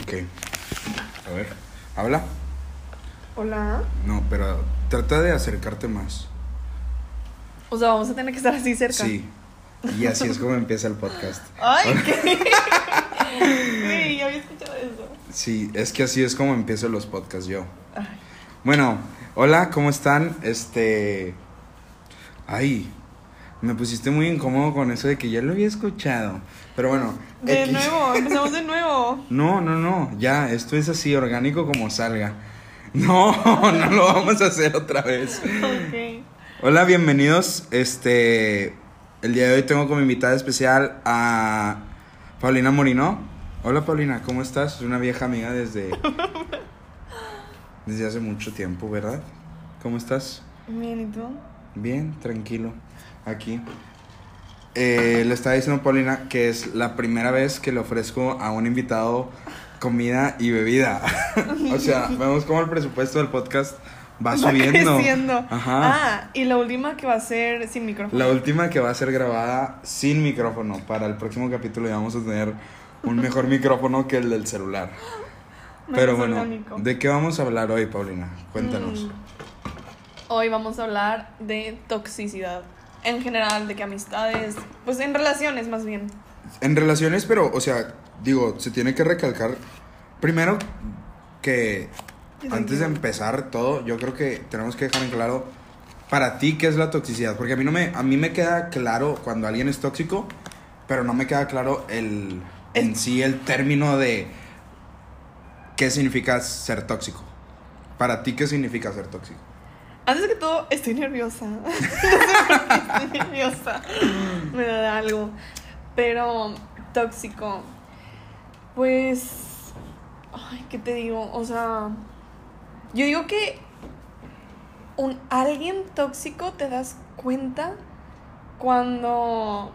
Ok. A ver. ¿Habla? Hola. No, pero trata de acercarte más. O sea, vamos a tener que estar así cerca. Sí. Y así es como empieza el podcast. Ay, ¿qué? Güey, ya había escuchado eso. Sí, es que así es como empiezo los podcasts yo. Ay. Bueno, hola, ¿cómo están? Este. Ay, me pusiste muy incómodo con eso de que ya lo había escuchado. Pero bueno. De X. nuevo, empezamos de nuevo. No, no, no, ya, esto es así, orgánico como salga. No, no lo vamos a hacer otra vez. Ok. Hola, bienvenidos. Este, el día de hoy tengo como invitada especial a Paulina Morino. Hola, Paulina, ¿cómo estás? Es una vieja amiga desde desde hace mucho tiempo, ¿verdad? ¿Cómo estás? Bien, ¿y tú? Bien, tranquilo. Aquí. Eh, le estaba diciendo a Paulina que es la primera vez que le ofrezco a un invitado comida y bebida. o sea, vemos cómo el presupuesto del podcast va, subiendo. creciendo. Ajá. Ah, y la última que va a ser sin micrófono. La última que va a ser grabada sin micrófono. Para el próximo capítulo ya vamos a tener un mejor micrófono que el del celular. Pero bueno, orgánico. ¿de qué vamos a hablar hoy, Paulina? Cuéntanos. Mm. Hoy vamos a hablar de toxicidad. En general, de que amistades, pues en relaciones más bien. En relaciones, pero, o sea, digo, se tiene que recalcar. Primero, que antes de empezar todo, yo creo que tenemos que dejar en claro para ti qué es la toxicidad. Porque a mí no me, a mí me queda claro cuando alguien es tóxico, pero no me queda claro el, en sí el término de qué significa ser tóxico. Para ti, ¿qué significa ser tóxico? Antes que todo, estoy nerviosa. No sé por qué estoy nerviosa. Me da algo. Pero tóxico. Pues. Ay, ¿qué te digo? O sea. Yo digo que. Un, alguien tóxico te das cuenta cuando.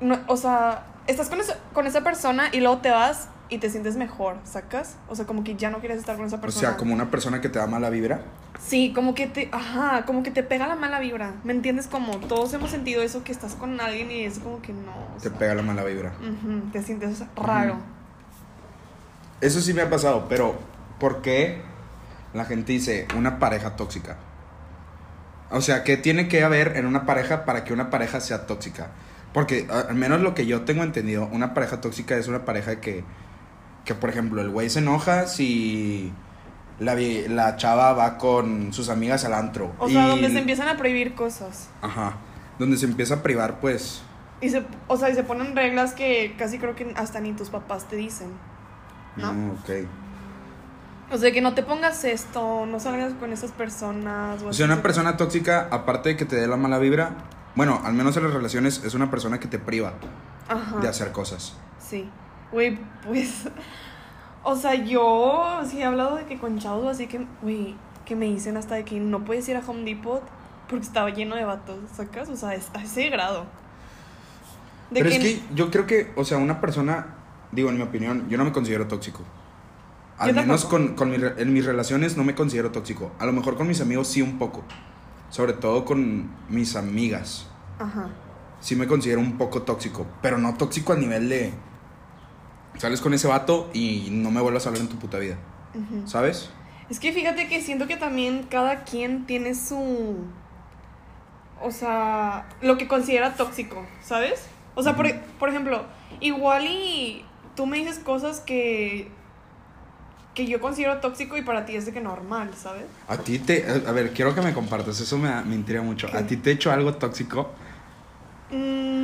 no- o sea, estás con esa, con esa persona y luego te vas y te sientes mejor, ¿sacas? O sea, como que ya no quieres estar con esa O persona. sea, como una persona que te da mala vibra. Sí, como que te, ajá, como que te pega la mala vibra. ¿Me entiendes? Como todos hemos sentido eso que estás con alguien y es como que no. o Te sea, pega la mala vibra. ujú, te sientes raro. Eso sí me ha pasado, pero ¿por qué la gente dice una pareja tóxica? O sea, ¿qué tiene que haber en una pareja para que una pareja sea tóxica? Porque al menos lo que yo tengo entendido, una pareja tóxica es una pareja que, que por ejemplo, el güey se enoja si la, la chava va con sus amigas al antro. O sea, donde se empiezan a prohibir cosas. Ajá. Donde se empieza a privar, pues... Y se, o sea, y se ponen reglas que casi creo que hasta ni tus papás te dicen. ¿No? mm, ok. O sea, que no te pongas esto, no salgas con esas personas. O así, sea, una persona tóxica, aparte de que te dé la mala vibra, bueno, al menos en las relaciones, es una persona que te priva Ajá. de hacer cosas. Sí. Güey, pues. O sea, yo sí he hablado de que con chavos, así que, güey, que me dicen hasta de que no puedes ir a Home Depot porque estaba lleno de vatos, ¿sacas? O sea, es a ese grado. De Pero es que yo creo que, o sea, una persona, digo, en mi opinión, yo no me considero tóxico. Al menos con, con mi en mis relaciones no me considero tóxico. A lo mejor con mis amigos sí un poco. Sobre todo con mis amigas. Ajá. Sí me considero un poco tóxico. Pero no tóxico al nivel de... Sales con ese vato y no me vuelvas a hablar en tu puta vida. ¿Sabes? Es que fíjate que siento que también cada quien tiene su. O sea, lo que considera tóxico, ¿sabes? O sea, por, por ejemplo, igual y tú me dices cosas que. que yo considero tóxico y para ti es de que normal, ¿sabes? A ti te... A ver, quiero que me compartas. Eso me, me intriga mucho. ¿Qué? ¿A ti te he hecho algo tóxico? Mm,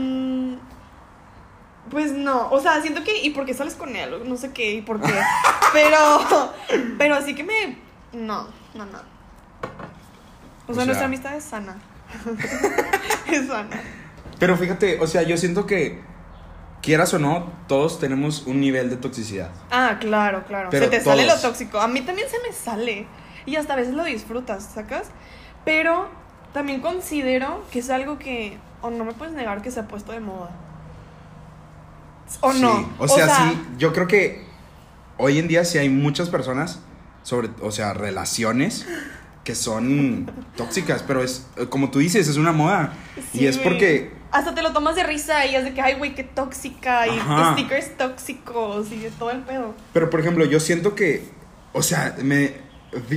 pues no, o sea, siento que. ¿Y por qué sales con él? No sé qué, ¿y por qué? pero. Pero así que me. No, no, no. O O sea, sea- nuestra amistad es sana. es sana. Pero fíjate, o sea, yo siento que, quieras o no, todos tenemos un nivel de toxicidad. Ah, claro, claro. Pero se te sale lo tóxico. A mí también se me sale. Y hasta a veces lo disfrutas, ¿sacas? Pero también considero que es algo que. O no me puedes negar que se ha puesto de moda. O Sí, no. O sea, sí, yo creo que hoy en día sí hay muchas personas, sobre, o sea, relaciones que son tóxicas, pero es, como tú dices, es una moda. Sí, y es porque hasta te lo tomas de risa y es de que, ay, güey, qué tóxica, y Ajá. stickers tóxicos y de todo el pedo. Pero por ejemplo, yo siento que, o sea, me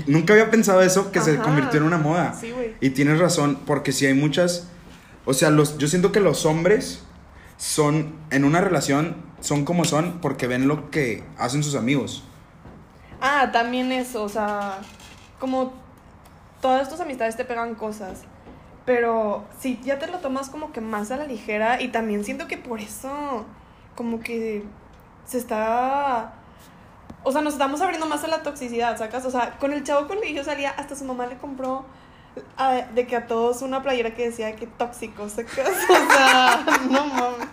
nunca había pensado eso que se convirtió en una moda. Sí, güey. Y tienes razón, porque si hay muchas, o sea, los, yo siento que los hombres son en una relación son como son porque ven lo que hacen sus amigos. Ah, también eso, o sea, como todas tus amistades te pegan cosas. Pero si ya te lo tomas como que más a la ligera y también siento que por eso como que se está... O sea, nos estamos abriendo más a la toxicidad, ¿sacas? O sea, con el chavo con el que yo salía, hasta su mamá le compró a- de que a todos una playera que decía que tóxico, ¿sacas? O sea, no mames.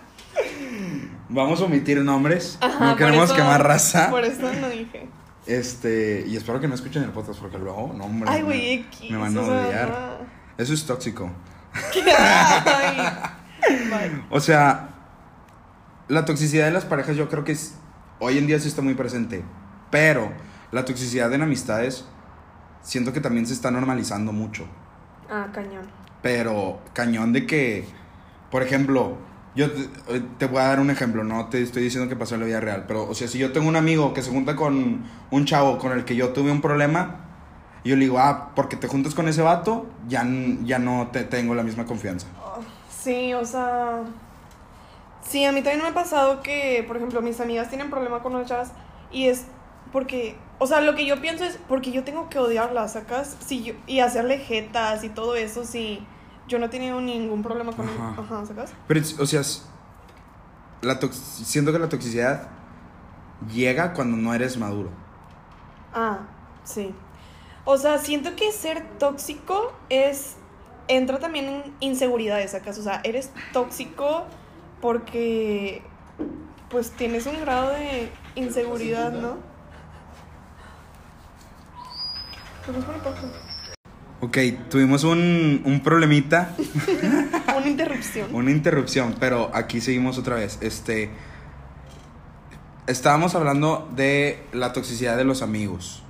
Vamos a omitir nombres, Ajá, no queremos eso- quemar raza. Por eso no dije. Este, y espero que no escuchen el podcast porque luego, no, hombre. Ay, me- güey, X. Me van a odiar. Eso es tóxico. O sea, la toxicidad de las parejas yo creo que es, hoy en día sí está muy presente. Pero la toxicidad en amistades siento que también se está normalizando mucho. Ah, cañón. Pero cañón de que, por ejemplo, yo te, eh, te voy a dar un ejemplo, no te estoy diciendo que pasó en la vida real, pero o sea, si yo tengo un amigo que se junta con un chavo con el que yo tuve un problema, yo le digo, ah, porque te juntas con ese vato, ya, ya no te tengo la misma confianza. Oh, sí, o sea. Sí, a mí también me ha pasado que, por ejemplo, mis amigas tienen problema con chavas y es porque. O sea, lo que yo pienso es porque yo tengo que odiarlas, ¿sacas? Si yo, y hacerle jetas y todo eso, si yo no he tenido ningún problema con Ajá. Ajá, ¿sacas? Pero, o sea, la tox- siento que la toxicidad llega cuando no eres maduro. Ah, sí. O sea, siento que ser tóxico es. Entra también en inseguridades, ¿sacas? O sea, eres tóxico porque. Pues tienes un grado de inseguridad, ¿no? Pues es por el podcast. Ok, tuvimos un, un problemita, Una interrupción. una interrupción, pero aquí seguimos otra vez. Este, estábamos hablando de la toxicidad de los amigos,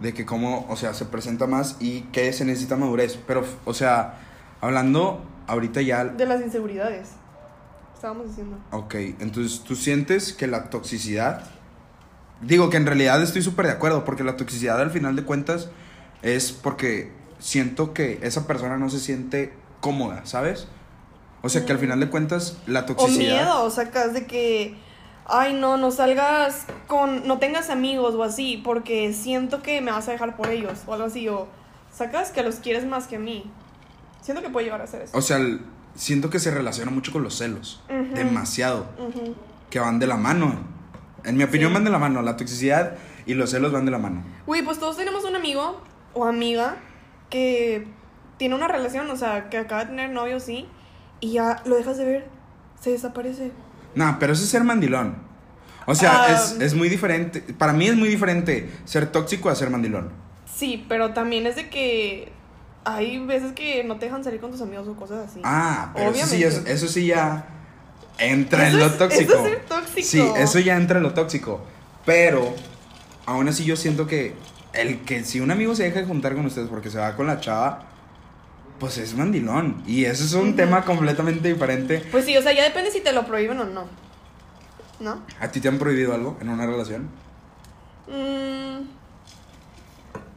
de que cómo, o sea, se presenta más y que se necesita madurez. Pero, o sea, hablando ahorita ya De las inseguridades. Estábamos diciendo. Ok, entonces tú sientes que la toxicidad, digo que en realidad estoy súper de acuerdo, porque la toxicidad al final de cuentas es porque siento que esa persona no se siente cómoda, ¿sabes? O sea que al final de cuentas la O toxicidad... miedo, sacas de que, ay no, no salgas con, no tengas amigos o así, porque siento que me vas a dejar por ellos o algo así, o sacas que los quieres más que a mí. Siento que puede llegar a ser eso. O sea, el- siento que se relaciona mucho con los celos, Ujú. demasiado, Ujú. que van de la mano. En mi opinión Sí. van de la mano, la toxicidad y los celos van de la mano. Uy, pues todos tenemos un amigo o amiga que tiene una relación, o sea, que acaba de tener novio, sí, y ya lo dejas de ver, se desaparece. Nah, pero eso es ser mandilón. O sea, Ah. es, es muy diferente. Para mí es muy diferente ser tóxico a ser mandilón. Sí, pero también es de que hay veces que no te dejan salir con tus amigos o cosas así. Ah, pero eso sí, es- Obviamente. eso sí ya entra Eso en lo es- tóxico. eso es ser tóxico. Sí, eso ya entra en lo tóxico. Pero, aún así yo siento que el que si un amigo se deja de juntar con ustedes porque se va con la chava, pues es mandilón. Y eso es un tema completamente diferente. Pues sí, o sea, ya depende si te lo prohíben o no. ¿No? ¿A ti te han prohibido algo en una relación? Mm,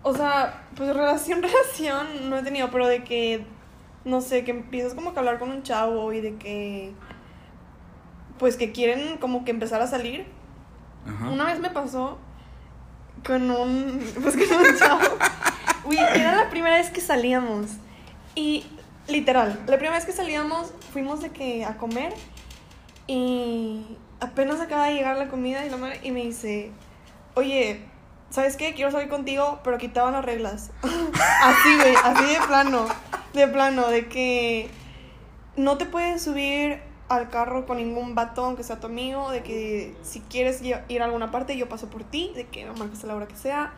o sea, pues relación, relación no he tenido, pero de que, no sé, que empiezas como que a hablar con un chavo y de que, pues que quieren como que empezar a salir. Ajá. Una vez me pasó con un, pues con un chavo. Uy, era la primera vez que salíamos. Y literal, la primera vez que salíamos fuimos de que a comer y apenas acaba de llegar la comida y la madre y me dice, "Oye, ¿sabes qué? Quiero salir contigo, pero quitaban las reglas." así, güey, así de plano, de plano de que no te puedes subir al carro con ningún vato, aunque sea tu amigo, de que si quieres ir a alguna parte, yo paso por ti, de que no marques a la hora que sea.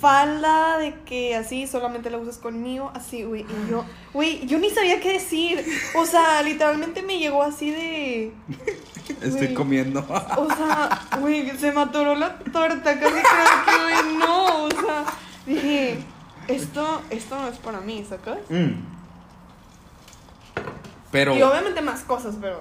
Falda, de que así solamente la usas conmigo, así, güey. Y yo, güey, yo ni sabía qué decir. O sea, literalmente me llegó así de. Estoy comiendo. O sea, güey, se me atoró la torta, casi creo que, güey, no. O sea, dije, esto, esto no es para mí, ¿sacas? Mm. Pero, Y obviamente más cosas, pero.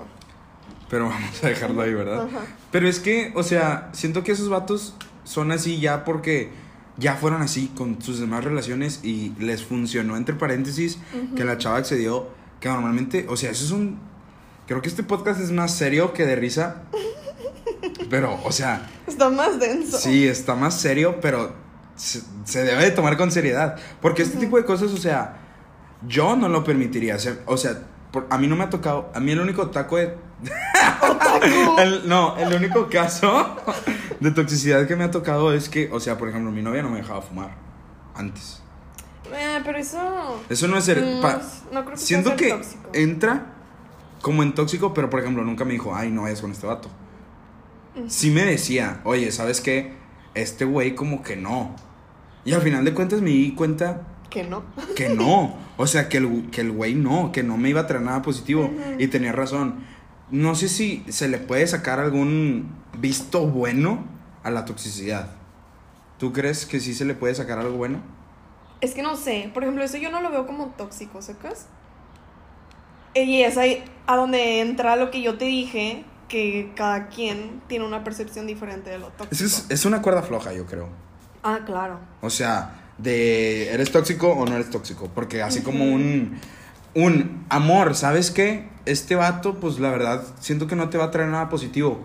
pero vamos a dejarlo ahí, ¿verdad? Ajá. Pero es que, o sea, siento que esos vatos son así ya porque ya fueron así con sus demás relaciones y les funcionó, entre paréntesis, que la chava accedió, que normalmente, o sea, eso es un... Creo que este podcast es más serio que de risa. Pero, o sea, Está más denso. sí, está más serio, pero se, se debe de tomar con seriedad. Porque este tipo de cosas, o sea, yo no lo permitiría hacer. O sea, por- a mí no me ha tocado, a mí el único taco de... El- no, el único caso de toxicidad que me ha tocado es que, o sea, por ejemplo, mi novia no me dejaba fumar antes. Eh, pero eso. Eso no es ser... No, pa- no creo que siento sea que tóxico. entra como en tóxico, pero por ejemplo, nunca me dijo, ay, no vayas con este vato. Sí me decía, oye, ¿sabes qué? Este güey como que no. Y al final de cuentas me di cuenta Que no. que no. O sea, que el, que el güey no, que no me iba a traer nada positivo. Y tenía razón. No sé si se le puede sacar algún visto bueno a la toxicidad. ¿Tú crees que sí se le puede sacar algo bueno? Es que no sé. Por ejemplo, eso yo no lo veo como tóxico, ¿sacas? Y es ahí a donde entra lo que yo te dije, que cada quien tiene una percepción diferente de lo tóxico. Es, es una cuerda floja, yo creo. Ah, claro. O sea, de eres tóxico o no eres tóxico. Porque así como un, un amor, ¿sabes qué? Este vato, pues la verdad, siento que no te va a traer nada positivo.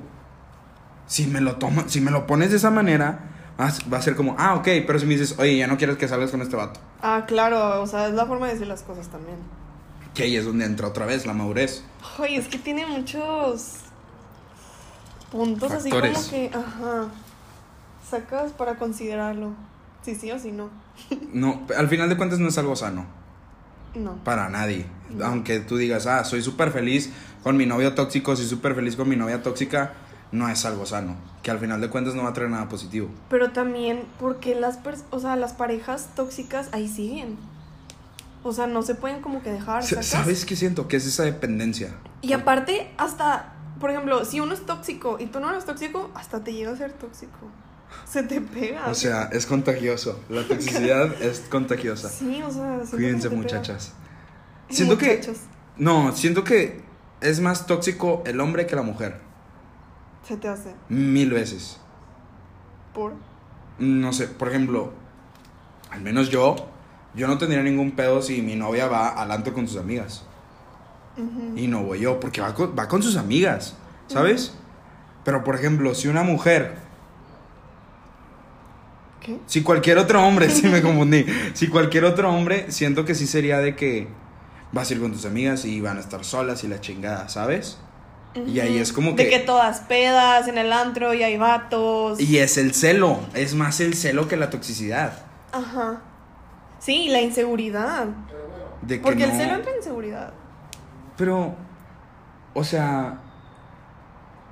Si me lo toma, si me lo pones de esa manera, va a- ser como, ah, ok, pero si me dices, oye, ya no quieres que salgas con este vato. Ah, claro. O sea, es la forma de decir las cosas también. Que ahí es donde entra otra vez la madurez. Ay, es que tiene muchos puntos así Factores. como que, ajá, sacas para considerarlo. Sí, sí o sí, no. No, al final de cuentas no es algo sano. No. Para nadie. No. Aunque tú digas, ah, soy súper feliz con mi novio tóxico, soy súper feliz con mi novia tóxica, no es algo sano. Que al final de cuentas no va a traer nada positivo. Pero también porque las, o sea, las parejas tóxicas ahí siguen. O sea, no se pueden como que dejar. ¿Sabes qué siento? Que es esa dependencia. Y aparte, hasta, por ejemplo, si uno es tóxico y tú no eres tóxico, hasta te llega a ser tóxico. Se te pega. O sea, es contagioso. La toxicidad es contagiosa. sí, o sea, Cuídense, se te pega. muchachas. Siento que. No, siento que es más tóxico el hombre que la mujer. Se te hace. Mil veces. Por. No sé, por ejemplo, al menos yo, yo no tendría ningún pedo si mi novia va al antro con sus amigas. Y no voy yo, porque va con, va con sus amigas, ¿sabes? Pero por ejemplo, si una mujer, ¿Qué? si cualquier otro hombre, si me confundí, si cualquier otro hombre, siento que sí sería de que vas a ir con tus amigas y van a estar solas y la chingada, ¿sabes? Y ahí es como De que- que todas pedas en el antro y hay vatos. Y es el celo, es más el celo que la toxicidad. Ajá. Sí, la inseguridad. De que Porque el celo entra en inseguridad. Pero, o sea,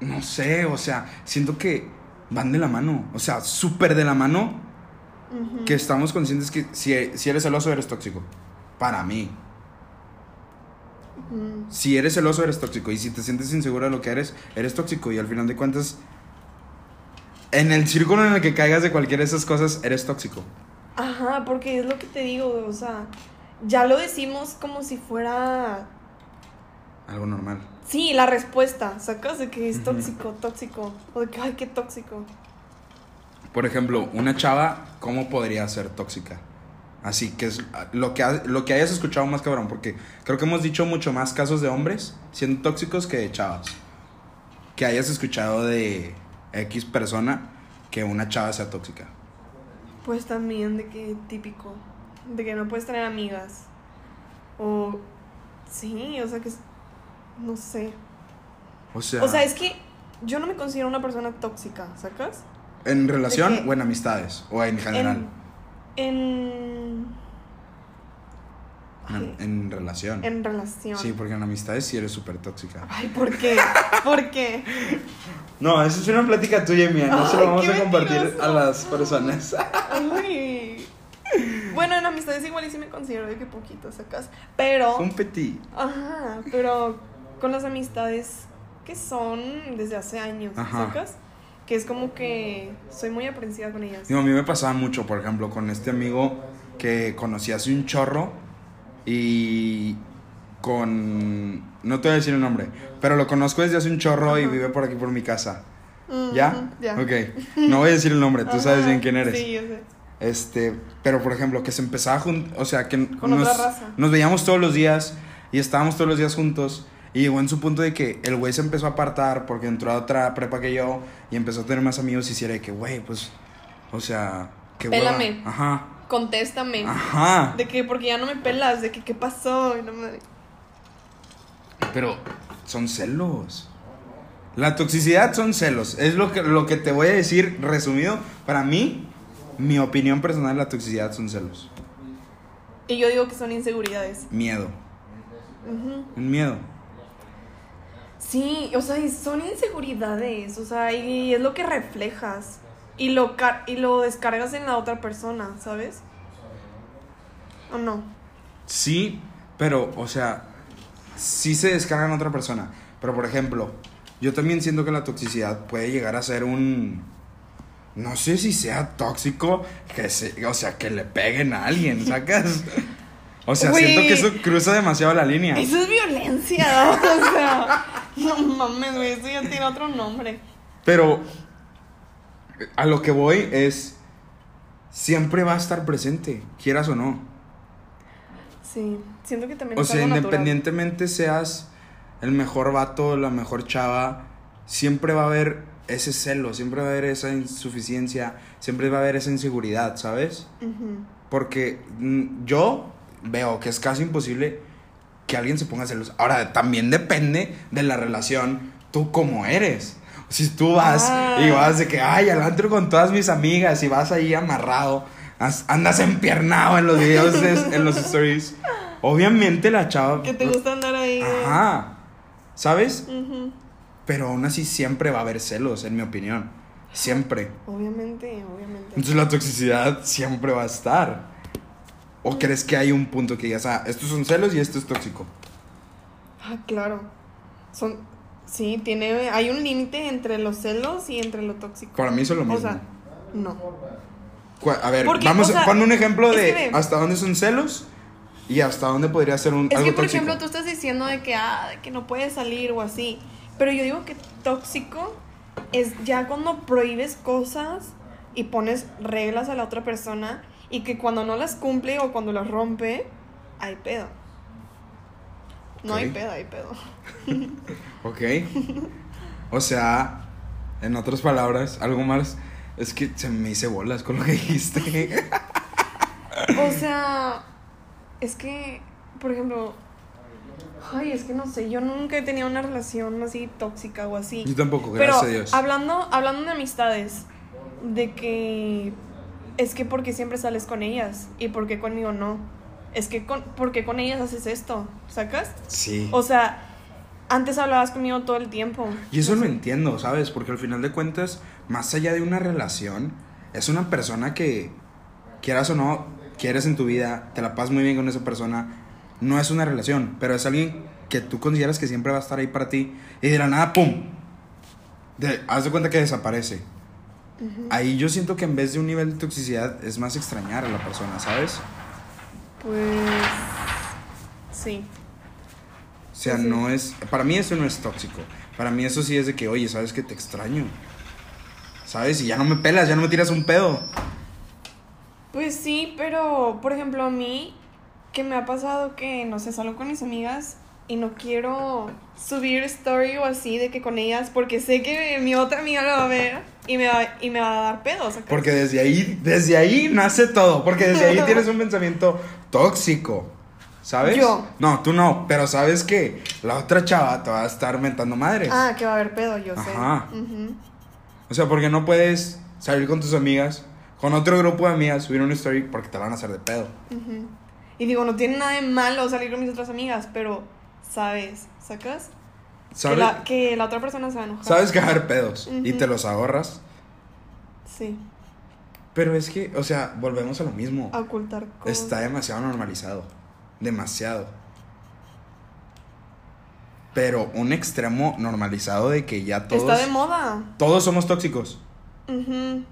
no sé, o sea, siento que van de la mano, o sea, súper de la mano, Que estamos conscientes que si, si eres celoso eres tóxico. Para mí. Si eres celoso eres tóxico y si te sientes inseguro de lo que eres, eres tóxico y al final de cuentas, en el círculo en el que caigas de cualquiera de esas cosas, eres tóxico. Ajá, porque es lo que te digo, o sea, ya lo decimos como si fuera. Algo normal. Sí, la respuesta, ¿sacas? De que es tóxico, tóxico. O de que, ay, qué tóxico. Por ejemplo, una chava, ¿cómo podría ser tóxica? Así que es lo que, ha- lo que hayas escuchado más cabrón, porque creo que hemos dicho mucho más casos de hombres siendo tóxicos que de chavas. Que hayas escuchado de X persona que una chava sea tóxica. Pues también de que típico. De que no puedes tener amigas. O. Sí, o sea que. es- No sé. O sea, O sea, es que yo no me considero una persona tóxica, ¿sacas? En relación o en amistades, o en general. En. En, Ay, en relación. en relación. Sí, porque en amistades sí eres súper tóxica. Ay, ¿por qué? ¿Por qué? No, eso es una plática tuya y mía, no se lo vamos a compartir mentiroso. a las personas. Ay. Bueno, en amistades igual y sí me considero de que poquito, ¿sacas? Pero. Un petit. Ajá, pero con las amistades que son desde hace años, Ajá. ¿sacas? Que es como que soy muy aprensiva con ellas. Digo, a mí me pasaba mucho, por ejemplo, con este amigo que conocí hace un chorro y con... No te voy a decir el nombre, pero lo conozco desde hace un chorro y vive por aquí por mi casa. Ujú, ¿Ya? Ya. Ok. No voy a decir el nombre, tú sabes bien quién eres. Sí, yo sé. Este, pero por ejemplo, que se empezaba a juntar, o sea, que Con nos, otra raza. nos veíamos todos los días y estábamos todos los días juntos. Y llegó en su punto de que el güey se empezó a apartar porque entró a otra prepa que yo y empezó a tener más amigos y si era de que, güey, pues, o sea, que Pélame. Ajá, Contéstame. ajá. De que porque ya no me pelas, de que qué pasó. Y no me... Pero son celos. La toxicidad son celos. Es lo que, lo que te voy a decir resumido. Para mí, mi opinión personal la toxicidad son celos. Y yo digo que son inseguridades. Miedo. Ujú. Un miedo. Sí, o sea, son inseguridades, o sea, y es lo que reflejas y lo, car- y lo descargas en la otra persona, ¿sabes? ¿O no? Sí, pero, o sea, sí se descarga en otra persona. Pero, por ejemplo, yo también siento que la toxicidad puede llegar a ser un... No sé si sea tóxico, que se, o sea, que le peguen a alguien, ¿sacas? O sea, siento que eso cruza demasiado la línea. Eso es violencia, o sea, no mames, güey, eso ya tiene otro nombre. Pero a lo que voy es, siempre va a estar presente, quieras o no. Sí, siento que también O es sea, algo natural. independientemente seas el mejor vato, la mejor chava, siempre va a haber ese celo, siempre va a haber esa insuficiencia, siempre va a haber esa inseguridad, ¿sabes? Porque mm, yo veo que es casi imposible que alguien se ponga celos. Ahora, también depende de la relación, tú cómo eres. Si tú vas Ah. y vas de que, ay, al antro con todas mis amigas y vas ahí amarrado, as- andas empiernado en los videos, de- en los stories. Obviamente la chava... Que te gusta andar ahí. Ajá. ¿Sabes? Ujú. Pero aún así siempre va a haber celos, en mi opinión. Siempre. Obviamente, obviamente. Entonces la toxicidad siempre va a estar. ¿O crees que hay un punto que digas, ah, estos son celos y esto es tóxico? Ah, claro. Son, sí, tiene, hay un límite entre los celos y entre lo tóxico. Para mí son lo mismo. O sea, no. A ver, porque, vamos o sea, a poner un ejemplo de hasta dónde son celos y hasta dónde podría ser un Es algo que, por tóxico. ejemplo, tú estás diciendo de que, ah, que no puedes salir o así. Pero yo digo que tóxico es ya cuando prohíbes cosas y pones reglas a la otra persona y que cuando no las cumple o cuando las rompe, hay pedo. No hay pedo, hay pedo. Ok. O sea, en otras palabras, algo más. Es que se me hice bolas con lo que dijiste. O sea, es que, por ejemplo, ay, es que no sé, yo nunca he tenido una relación así tóxica o así. Yo tampoco, Pero gracias a Dios. hablando, hablando de amistades, de que es que porque siempre sales con ellas y porque conmigo no. Es que con, porque con ellas haces esto, ¿sacas? Sí. O sea, antes hablabas conmigo todo el tiempo. Y eso lo entiendo, ¿sabes? Porque al final de cuentas, más allá de una relación, es una persona que, quieras o no, quieres en tu vida, te la pasas muy bien con esa persona. No es una relación, pero es alguien que tú consideras que siempre va a estar ahí para ti. Y de la nada, ¡pum! De, haz de cuenta que desaparece. Ahí yo siento que en vez de un nivel de toxicidad es más extrañar a la persona, ¿sabes? Pues sí. O sea, Sí, sí. no es. Para mí eso no es tóxico. Para mí eso sí es de que, oye, ¿sabes que te extraño? ¿Sabes? Y ya no me pelas, ya no me tiras un pedo. Pues sí, pero por ejemplo a mí, que me ha pasado que, no sé, salgo con mis amigas y no quiero subir story o así de que con ellas, porque sé que mi otra amiga lo va a ver y me va, y me va a dar pedos. Porque desde ahí, desde ahí nace todo. Porque desde ahí tienes un pensamiento tóxico. ¿Sabes? Yo. No, tú no. Pero sabes que la otra chava te va a estar mentando madres. Ah, que va a haber pedo, yo sé. Ajá. Ujú. O sea, porque no puedes salir con tus amigas, con otro grupo de amigas, subir una story porque te van a hacer de pedo. Ujú. Y digo, no tiene nada de malo salir con mis otras amigas, pero, ¿sabes? ¿Sacas? Que la, que la otra persona se va a enojar. Sabes haber pedos y te los ahorras. Sí, Pero es que, o sea, volvemos a lo mismo. a ocultar cosas. Está demasiado normalizado. Demasiado. Pero un extremo normalizado de que ya todos. Está de moda. Todos somos tóxicos.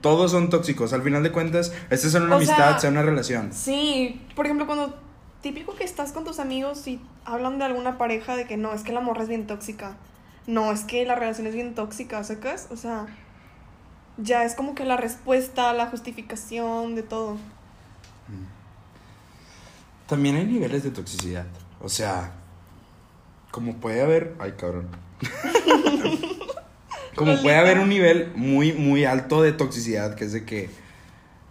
Todos son tóxicos. Al final de cuentas, este sea una O amistad, sea, sea una relación. Sí, por ejemplo, cuando típico que estás con tus amigos y hablan de alguna pareja de que no, es que la morra es bien tóxica. No, es que la relación es bien tóxica, ¿sacas? O sea, ya es como que la respuesta, la justificación de todo. También hay niveles de toxicidad. O sea, como puede haber. Ay, cabrón. como puede haber un nivel muy, muy alto de toxicidad que es de que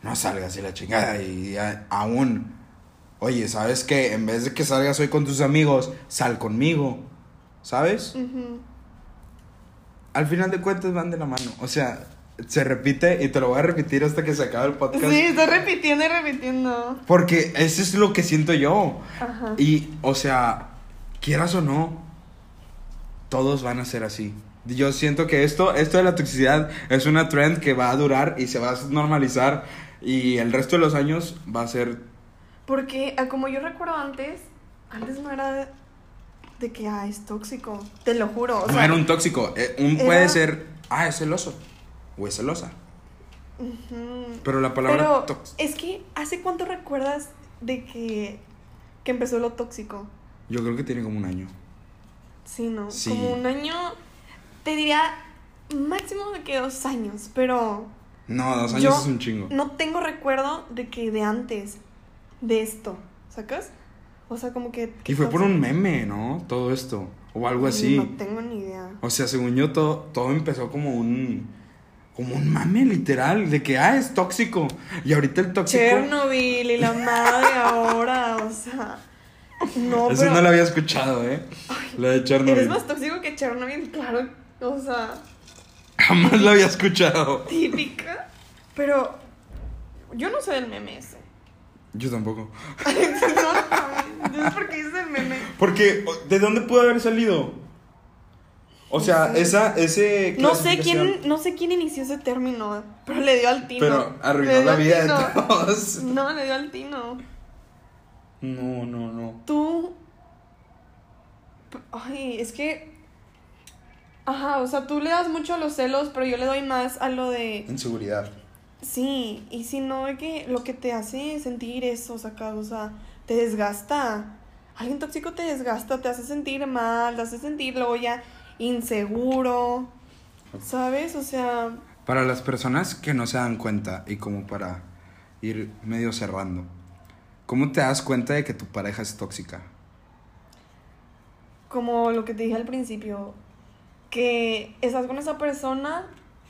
no salgas y la chingada. Y aún, oye, ¿sabes qué? En vez de que salgas hoy con tus amigos, sal conmigo. ¿Sabes? Ujú. Al final de cuentas van de la mano. O sea, se repite y te lo voy a repetir hasta que se acabe el podcast. Sí, estoy repitiendo y repitiendo. Porque eso es lo que siento yo. Ajá. Y, o sea, quieras o no, todos van a ser así. Yo siento que esto, esto de la toxicidad es una trend que va a durar y se va a normalizar. Y el resto de los años va a ser. Porque, ah, como yo recuerdo antes, antes no era de, que, ah, es tóxico. Te lo juro. O no sea, era un tóxico. eh, un era- puede ser. Ah, es celoso. O es celosa. Pero la palabra Pero tóxico. es que, ¿hace cuánto recuerdas de que, que empezó lo tóxico? Yo creo que tiene como un año. Sí, ¿no? Sí. Como un año, te diría máximo de que dos años, pero No, dos años Yo es un chingo. no tengo recuerdo de que de antes, de esto, ¿sacas? O sea, como que... que Y fue por un meme, ¿no? Todo esto. O algo así. No tengo ni idea. O sea, según yo, todo, todo empezó como un. Como un mame, literal. De que, ah, es tóxico. Y ahorita el tóxico. Chernobyl y la madre ahora, o sea... No, Eso pero no lo había escuchado, ¿eh? Lo de Chernobyl. eres más tóxico que Chernobyl, claro. O sea, Jamás lo había escuchado. típica. Pero yo no soy el meme ese. Yo tampoco. no, entonces, ¿por qué dices el meme? Porque, ¿de dónde pudo haber salido? O sea, esa, ese. No sé quién, no sé quién inició ese término, pero le dio al tino. Pero arruinó la vida tino. de todos. No, le dio al tino. No, no, no. Tú. Ay, es que. Ajá, o sea, tú le das mucho a los celos, pero yo le doy más a lo de. Inseguridad. Sí, y si no, es que lo que te hace sentir eso, saca, o sea, te desgasta. Alguien tóxico te desgasta, te hace sentir mal, te hace sentir luego ya inseguro. ¿Sabes? O sea, Para las personas que no se dan cuenta y como para ir medio cerrando, ¿cómo te das cuenta de que tu pareja es tóxica? como lo que te dije al principio, que estás con esa persona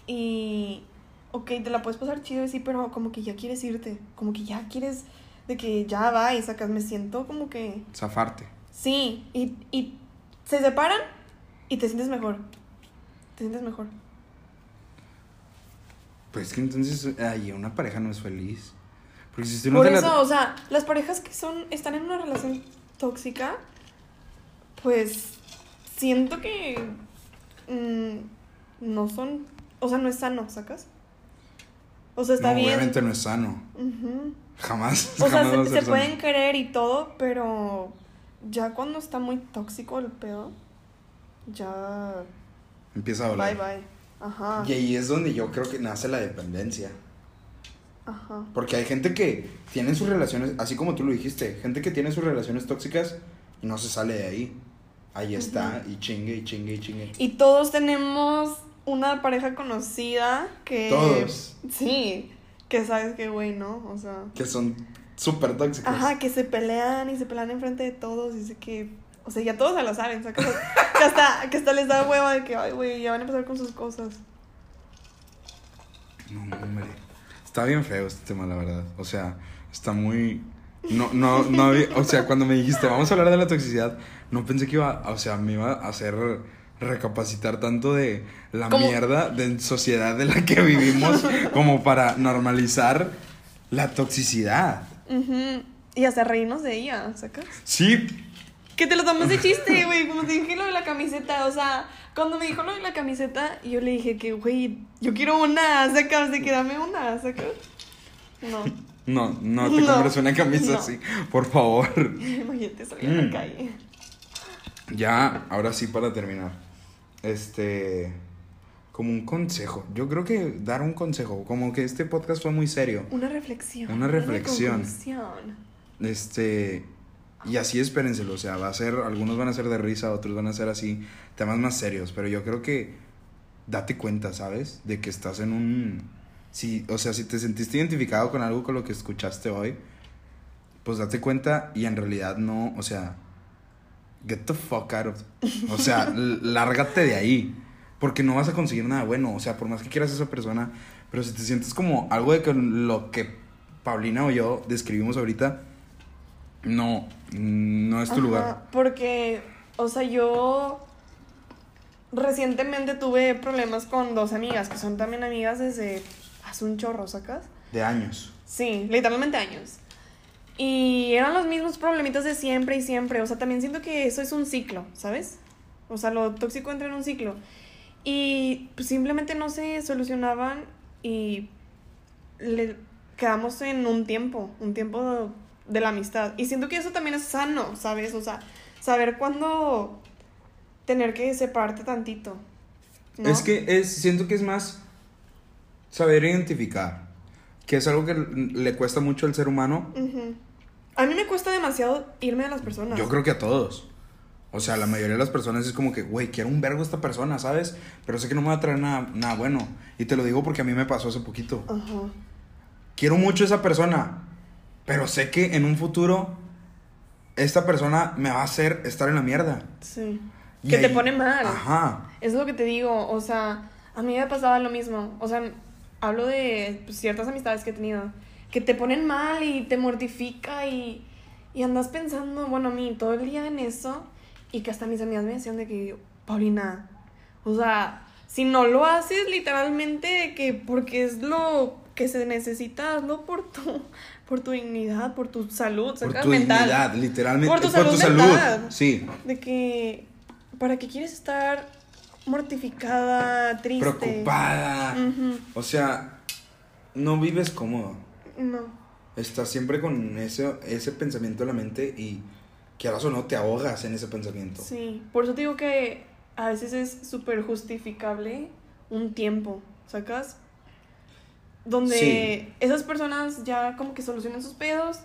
y, ok, te la puedes pasar chido sí, pero como que ya quieres irte, como que ya quieres de que ya va y sacas, me siento como que, Zafarte. sí, y, y se separan y te sientes mejor, te sientes mejor. Pues que entonces, ay, una pareja no es feliz. Porque si tú no Por la- eso, o sea, las parejas que son, están en una relación tóxica, pues siento que mm, no son, o sea, no es sano, ¿sacas? O sea, está no, bien. obviamente no es sano. Ujú. Jamás. O sea, jamás se, pueden querer y todo, pero ya cuando está muy tóxico el pedo, ya Empieza a bye doler. bye. Ajá. Y ahí es donde yo creo que nace la dependencia. Ajá. Porque hay gente que tiene sus relaciones, así como tú lo dijiste, gente que tiene sus relaciones tóxicas y no se sale de ahí. Ahí está, y chingue, y chingue, y chingue. Y todos tenemos una pareja conocida que. Todos. Sí, que sabes que, güey, ¿no? O sea. Que son súper tóxicos. Ajá, que se pelean y se pelean enfrente de todos y sé que. O sea, ya todos se lo saben, ¿sacas? que, hasta, que hasta les da hueva de que, ay, güey, ya van a empezar con sus cosas. No, hombre. Está bien feo este tema, la verdad. O sea, está muy. No, no, no había. O sea, cuando me dijiste, vamos a hablar de la toxicidad, no pensé que iba. O sea, me iba a hacer recapacitar tanto de la ¿Cómo? mierda de sociedad de la que vivimos como para normalizar la toxicidad. Ujú. Y hasta reírnos de ella, ¿sacas? Sí, Que te lo tomas de chiste, güey, como te dije lo de la camiseta, o sea, cuando me dijo lo de la camiseta, yo le dije que, güey, yo quiero una, sacas, de que dame una, sacas. No, no, no te No, compres una camisa no. así, por favor. imagínate salir a Mm. la calle. Ya, ahora sí para terminar. Este. Como un consejo. Yo creo que dar un consejo. Como que este podcast fue muy serio. Una reflexión. Una reflexión. conclusión. Este. Y así espérenselo, o sea, va a ser, algunos van a ser de risa, otros van a ser así, temas más serios, pero yo creo que date cuenta, ¿sabes? De que estás en un... Si, o sea, si te sentiste identificado con algo con lo que escuchaste hoy, pues date cuenta y en realidad no, o sea, get the fuck out of... O sea, lárgate de ahí, porque no vas a conseguir nada bueno, o sea, por más que quieras a esa persona, pero si te sientes como algo de que lo que Paulina o yo describimos ahorita, no, no es tu Ajá, lugar. Porque, o sea, yo recientemente tuve problemas con dos amigas, que son también amigas desde hace un chorro, ¿sacas? De años. Sí, literalmente años. Y eran los mismos problemitas de siempre y siempre. O sea, también siento que eso es un ciclo, ¿sabes? O sea, lo tóxico entra en un ciclo. Y pues, simplemente no se solucionaban y le quedamos en un tiempo, un tiempo de la amistad. Y siento que eso también es sano, ¿sabes? O sea, saber cuándo tener que separarte tantito. ¿no? Es que es, siento que es más saber identificar, que es algo que le cuesta mucho al ser humano. Ujú. A mí me cuesta demasiado irme de las personas. Yo creo que a todos. O sea, la mayoría de las personas es como que, güey, quiero un vergo esta persona, ¿sabes? Pero sé que no me va a traer nada, nada bueno. Y te lo digo porque a mí me pasó hace poquito. Ajá. Quiero mucho a esa persona, pero sé que en un futuro esta persona me va a hacer estar en la mierda. Sí. Y que te pone mal. Ajá. Es lo que te digo. O sea, a mí me pasaba lo mismo. O sea, hablo de pues, ciertas amistades que he tenido. Que te ponen mal y te mortifica y, y andas pensando, bueno, a mí todo el día en eso. Y que hasta mis amigas me decían de que, Paulina, o sea, si no lo haces literalmente, que porque es lo que se necesita, hazlo por tu, por tu dignidad, por tu salud, Por tu mental. dignidad, literalmente. Por tu salud salud. mental. Sí. De que, ¿para qué quieres estar mortificada, triste? Preocupada. O sea, no vives cómodo. No. Estás siempre con ese, ese pensamiento en la mente y quieras o no te ahogas en ese pensamiento. Sí, por eso te digo que a veces es súper justificable un tiempo, ¿sacas? Donde Sí. esas personas ya como que solucionan sus pedos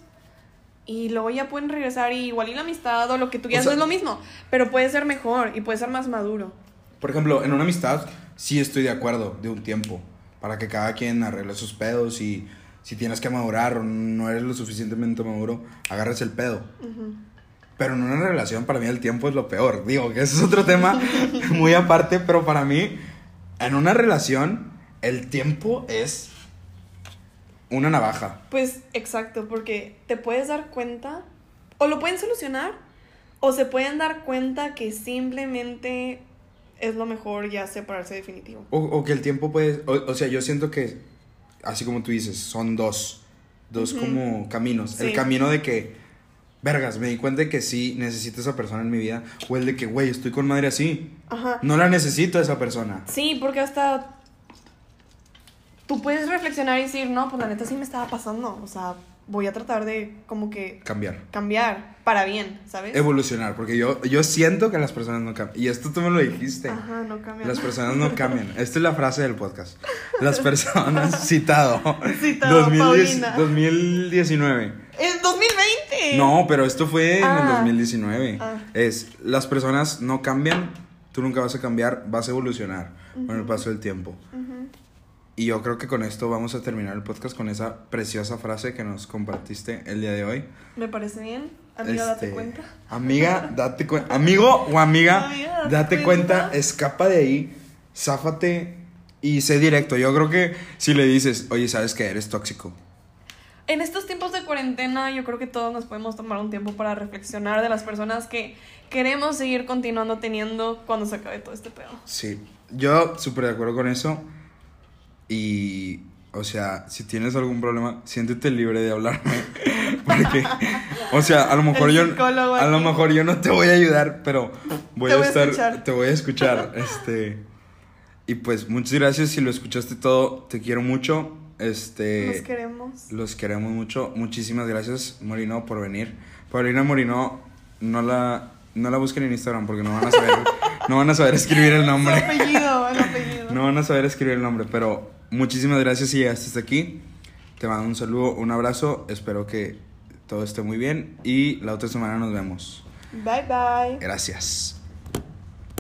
y luego ya pueden regresar y igual y la amistad o lo que tú quieras sea- es lo mismo, pero puede ser mejor y puede ser más maduro. Por ejemplo, en una amistad sí estoy de acuerdo de un tiempo para que cada quien arregle sus pedos y si tienes que madurar o no eres lo suficientemente maduro, agarres el pedo. Pero en una relación para mí el tiempo es lo peor. Digo que ese es otro tema muy aparte, pero para mí en una relación el tiempo es una navaja. Pues exacto, porque te puedes dar cuenta, o lo pueden solucionar, o se pueden dar cuenta que simplemente es lo mejor ya separarse definitivo. O, o que el tiempo puede... O, o sea, yo siento que, así como tú dices, son dos. Dos como caminos. El camino de que, vergas, me di cuenta de que sí necesito a esa persona en mi vida. O el de que, güey, estoy con madre así. Ajá. No la necesito a esa persona. Sí, porque hasta tú puedes reflexionar y decir, no, pues la neta sí me estaba pasando. O sea, voy a tratar de como que Cambiar. cambiar para bien, ¿sabes? Evolucionar. Porque yo, yo siento que las personas no cambian. Y esto tú me lo dijiste. Ajá, no cambia. Las personas no cambian. Esta es la frase del podcast. Las personas, citado. Citado, 2010 Paulina. 2019. ¡Es 2020! No, pero esto fue en el Ah. 2019. Ah. Es, las personas no cambian, tú nunca vas a cambiar, vas a evolucionar con el paso del tiempo. Y yo creo que con esto vamos a terminar el podcast con esa preciosa frase que nos compartiste el día de hoy. Me parece bien. Amiga, date Este, cuenta. Amiga, date cuenta. Amigo o amiga, Amiga, date date cuenta, cuenta. escapa de ahí, záfate y sé directo. Yo creo que si le dices, oye, sabes que eres tóxico. En estos tiempos de cuarentena, yo creo que todos nos podemos tomar un tiempo para reflexionar de las personas que queremos seguir continuando teniendo cuando se acabe todo este pedo. Sí, yo súper de acuerdo con eso. Y, o sea, si tienes algún problema, siéntete libre de hablarme. Porque, o sea, a lo mejor yo, a lo mejor yo no te voy a ayudar, pero voy Te a voy a estar, escuchar. te voy a escuchar. Este, y pues, muchas gracias si lo escuchaste todo. Te quiero mucho. Este, Nos queremos. los queremos mucho. Muchísimas gracias, Morino, por venir. Paulina Morino, no la, no la busquen en Instagram porque no van a saber, no van a saber escribir el Su nombre. apellido, el apellido. No van a saber escribir el nombre, pero muchísimas gracias si llegaste hasta aquí. Te mando un saludo, un abrazo. Espero que todo esté muy bien y la otra semana nos vemos. Bye bye. Gracias.